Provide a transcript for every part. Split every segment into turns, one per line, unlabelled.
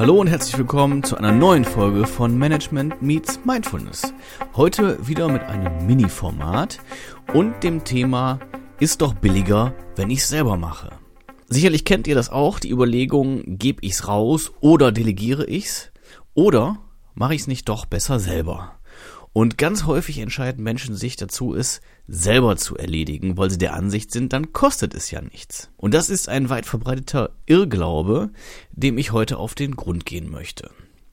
Hallo und herzlich willkommen zu einer neuen Folge von Management Meets Mindfulness. Heute wieder mit einem Mini-Format und dem Thema ist doch billiger, wenn ich es selber mache. Sicherlich kennt ihr das auch, die Überlegung, gebe ich's raus oder delegiere ich's oder mache ich es nicht doch besser selber. Und ganz häufig entscheiden Menschen sich dazu, es selber zu erledigen, weil sie der Ansicht sind, dann kostet es ja nichts. Und das ist ein weit verbreiteter Irrglaube, dem ich heute auf den Grund gehen möchte.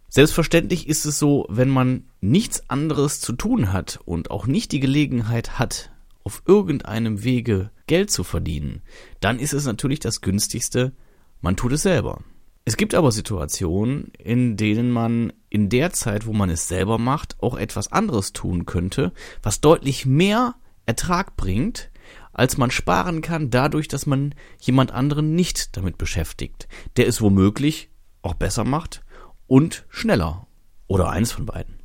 Selbstverständlich ist es so, wenn man nichts anderes zu tun hat und auch nicht die Gelegenheit hat, auf irgendeinem Wege Geld zu verdienen, dann ist es natürlich das günstigste, man tut es selber. Es gibt aber Situationen, in denen man in der Zeit, wo man es selber macht, auch etwas anderes tun könnte, was deutlich mehr Ertrag bringt, als man sparen kann, dadurch, dass man jemand anderen nicht damit beschäftigt, der es womöglich auch besser macht und schneller oder eins von beiden.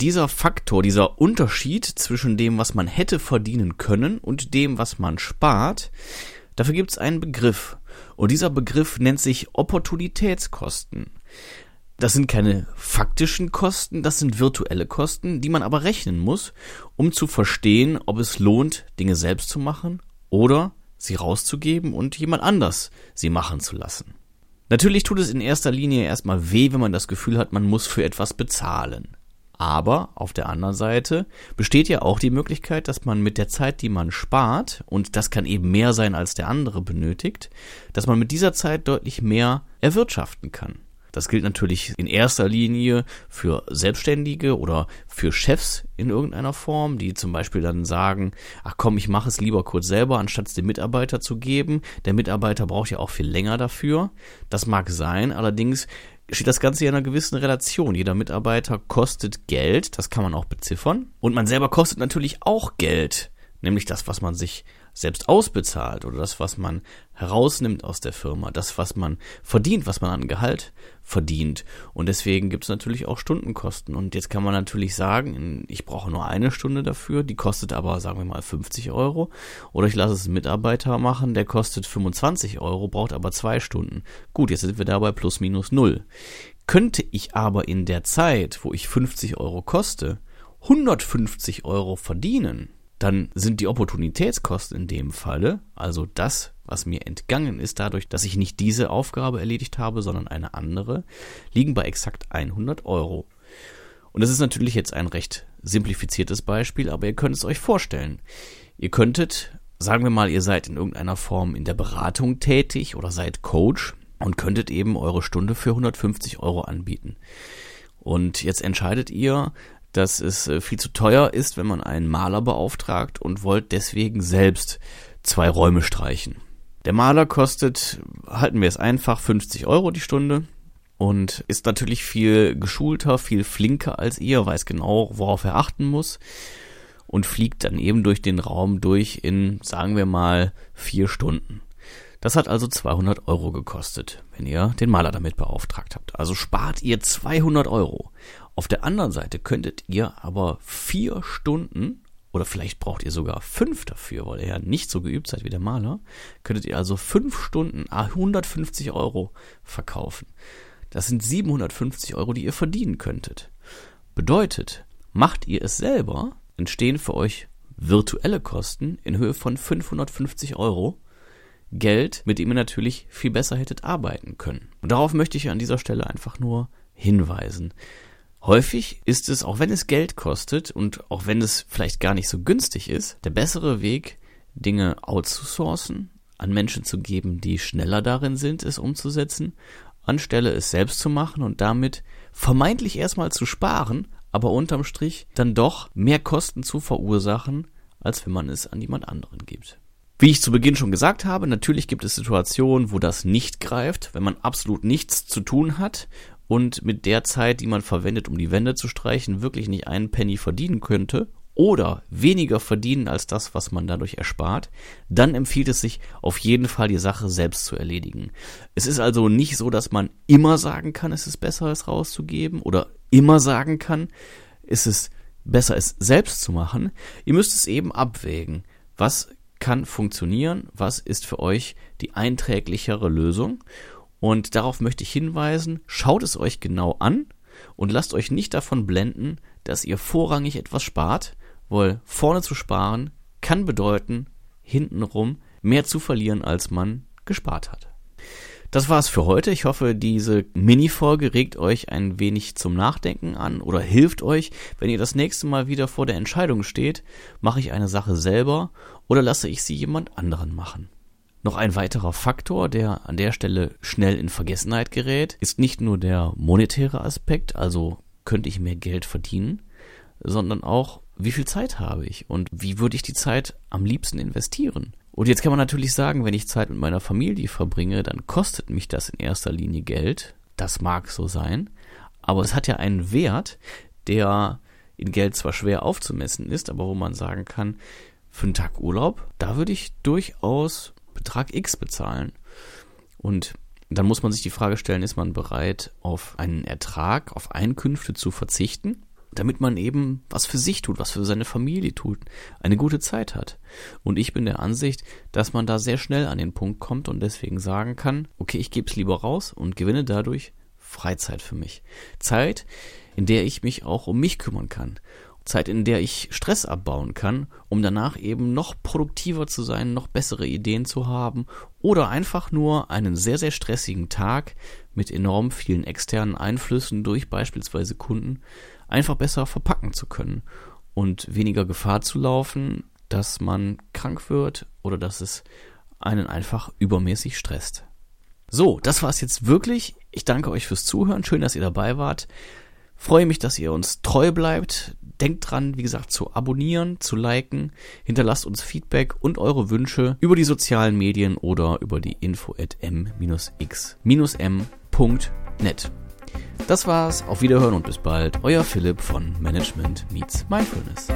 Dieser Faktor, dieser Unterschied zwischen dem, was man hätte verdienen können und dem, was man spart, dafür gibt es einen Begriff, und dieser Begriff nennt sich Opportunitätskosten. Das sind keine faktischen Kosten, das sind virtuelle Kosten, die man aber rechnen muss, um zu verstehen, ob es lohnt, Dinge selbst zu machen oder sie rauszugeben und jemand anders sie machen zu lassen. Natürlich tut es in erster Linie erstmal weh, wenn man das Gefühl hat, man muss für etwas bezahlen. Aber auf der anderen Seite besteht ja auch die Möglichkeit, dass man mit der Zeit, die man spart, und das kann eben mehr sein, als der andere benötigt, dass man mit dieser Zeit deutlich mehr erwirtschaften kann. Das gilt natürlich in erster Linie für Selbstständige oder für Chefs in irgendeiner Form, die zum Beispiel dann sagen, ach komm, ich mache es lieber kurz selber, anstatt es dem Mitarbeiter zu geben. Der Mitarbeiter braucht ja auch viel länger dafür. Das mag sein, allerdings steht das Ganze ja in einer gewissen Relation. Jeder Mitarbeiter kostet Geld, das kann man auch beziffern. Und man selber kostet natürlich auch Geld, nämlich das, was man sich selbst ausbezahlt oder das, was man herausnimmt aus der Firma, das, was man verdient, was man an Gehalt verdient. Und deswegen gibt es natürlich auch Stundenkosten. Und jetzt kann man natürlich sagen, ich brauche nur eine Stunde dafür, die kostet aber, sagen wir mal, 50 Euro. Oder ich lasse es einen Mitarbeiter machen, der kostet 25 Euro, braucht aber zwei Stunden. Gut, jetzt sind wir dabei plus minus null. Könnte ich aber in der Zeit, wo ich 50 Euro koste, 150 Euro verdienen, dann sind die Opportunitätskosten in dem Falle, also das, was mir entgangen ist dadurch, dass ich nicht diese Aufgabe erledigt habe, sondern eine andere, liegen bei exakt 100 Euro. Und das ist natürlich jetzt ein recht simplifiziertes Beispiel, aber ihr könnt es euch vorstellen. Ihr könntet, sagen wir mal, ihr seid in irgendeiner Form in der Beratung tätig oder seid Coach und könntet eben eure Stunde für 150 Euro anbieten. Und jetzt entscheidet ihr, dass es äh, viel zu teuer ist, wenn man einen Maler beauftragt und wollt deswegen selbst zwei Räume streichen. Der Maler kostet, halten wir es einfach, 50 Euro die Stunde und ist natürlich viel geschulter, viel flinker als ihr, weiß genau, worauf er achten muss und fliegt dann eben durch den Raum durch in, sagen wir mal, vier Stunden. Das hat also 200 Euro gekostet, wenn ihr den Maler damit beauftragt habt. Also spart ihr 200 Euro. Auf der anderen Seite könntet ihr aber vier Stunden oder vielleicht braucht ihr sogar fünf dafür, weil ihr ja nicht so geübt seid wie der Maler, könntet ihr also fünf Stunden 150 Euro verkaufen. Das sind 750 Euro, die ihr verdienen könntet. Bedeutet, macht ihr es selber, entstehen für euch virtuelle Kosten in Höhe von 550 Euro. Geld, mit dem ihr natürlich viel besser hättet arbeiten können. Und darauf möchte ich an dieser Stelle einfach nur hinweisen. Häufig ist es, auch wenn es Geld kostet und auch wenn es vielleicht gar nicht so günstig ist, der bessere Weg, Dinge outzusourcen, an Menschen zu geben, die schneller darin sind, es umzusetzen, anstelle es selbst zu machen und damit vermeintlich erstmal zu sparen, aber unterm Strich dann doch mehr Kosten zu verursachen, als wenn man es an jemand anderen gibt. Wie ich zu Beginn schon gesagt habe, natürlich gibt es Situationen, wo das nicht greift, wenn man absolut nichts zu tun hat und mit der Zeit, die man verwendet, um die Wände zu streichen, wirklich nicht einen Penny verdienen könnte oder weniger verdienen als das, was man dadurch erspart, dann empfiehlt es sich auf jeden Fall die Sache selbst zu erledigen. Es ist also nicht so, dass man immer sagen kann, es ist besser, es rauszugeben oder immer sagen kann, es ist besser, es selbst zu machen. Ihr müsst es eben abwägen. Was kann funktionieren? Was ist für euch die einträglichere Lösung? Und darauf möchte ich hinweisen, schaut es euch genau an und lasst euch nicht davon blenden, dass ihr vorrangig etwas spart, weil vorne zu sparen kann bedeuten, hintenrum mehr zu verlieren, als man gespart hat. Das war's für heute. Ich hoffe, diese Mini-Folge regt euch ein wenig zum Nachdenken an oder hilft euch, wenn ihr das nächste Mal wieder vor der Entscheidung steht, mache ich eine Sache selber oder lasse ich sie jemand anderen machen. Noch ein weiterer Faktor, der an der Stelle schnell in Vergessenheit gerät, ist nicht nur der monetäre Aspekt, also könnte ich mehr Geld verdienen, sondern auch, wie viel Zeit habe ich und wie würde ich die Zeit am liebsten investieren. Und jetzt kann man natürlich sagen, wenn ich Zeit mit meiner Familie verbringe, dann kostet mich das in erster Linie Geld. Das mag so sein. Aber es hat ja einen Wert, der in Geld zwar schwer aufzumessen ist, aber wo man sagen kann, für einen Tag Urlaub, da würde ich durchaus Betrag X bezahlen. Und dann muss man sich die Frage stellen, ist man bereit, auf einen Ertrag, auf Einkünfte zu verzichten? damit man eben was für sich tut, was für seine Familie tut, eine gute Zeit hat. Und ich bin der Ansicht, dass man da sehr schnell an den Punkt kommt und deswegen sagen kann, okay, ich gebe es lieber raus und gewinne dadurch Freizeit für mich. Zeit, in der ich mich auch um mich kümmern kann. Zeit, in der ich Stress abbauen kann, um danach eben noch produktiver zu sein, noch bessere Ideen zu haben oder einfach nur einen sehr, sehr stressigen Tag mit enorm vielen externen Einflüssen durch beispielsweise Kunden einfach besser verpacken zu können und weniger Gefahr zu laufen, dass man krank wird oder dass es einen einfach übermäßig stresst. So, das war es jetzt wirklich. Ich danke euch fürs Zuhören. Schön, dass ihr dabei wart. Freue mich, dass ihr uns treu bleibt. Denkt dran, wie gesagt, zu abonnieren, zu liken. Hinterlasst uns Feedback und eure Wünsche über die sozialen Medien oder über die info at m-x-m.net. Das war's, auf Wiederhören und bis bald. Euer Philipp von Management Meets Mindfulness.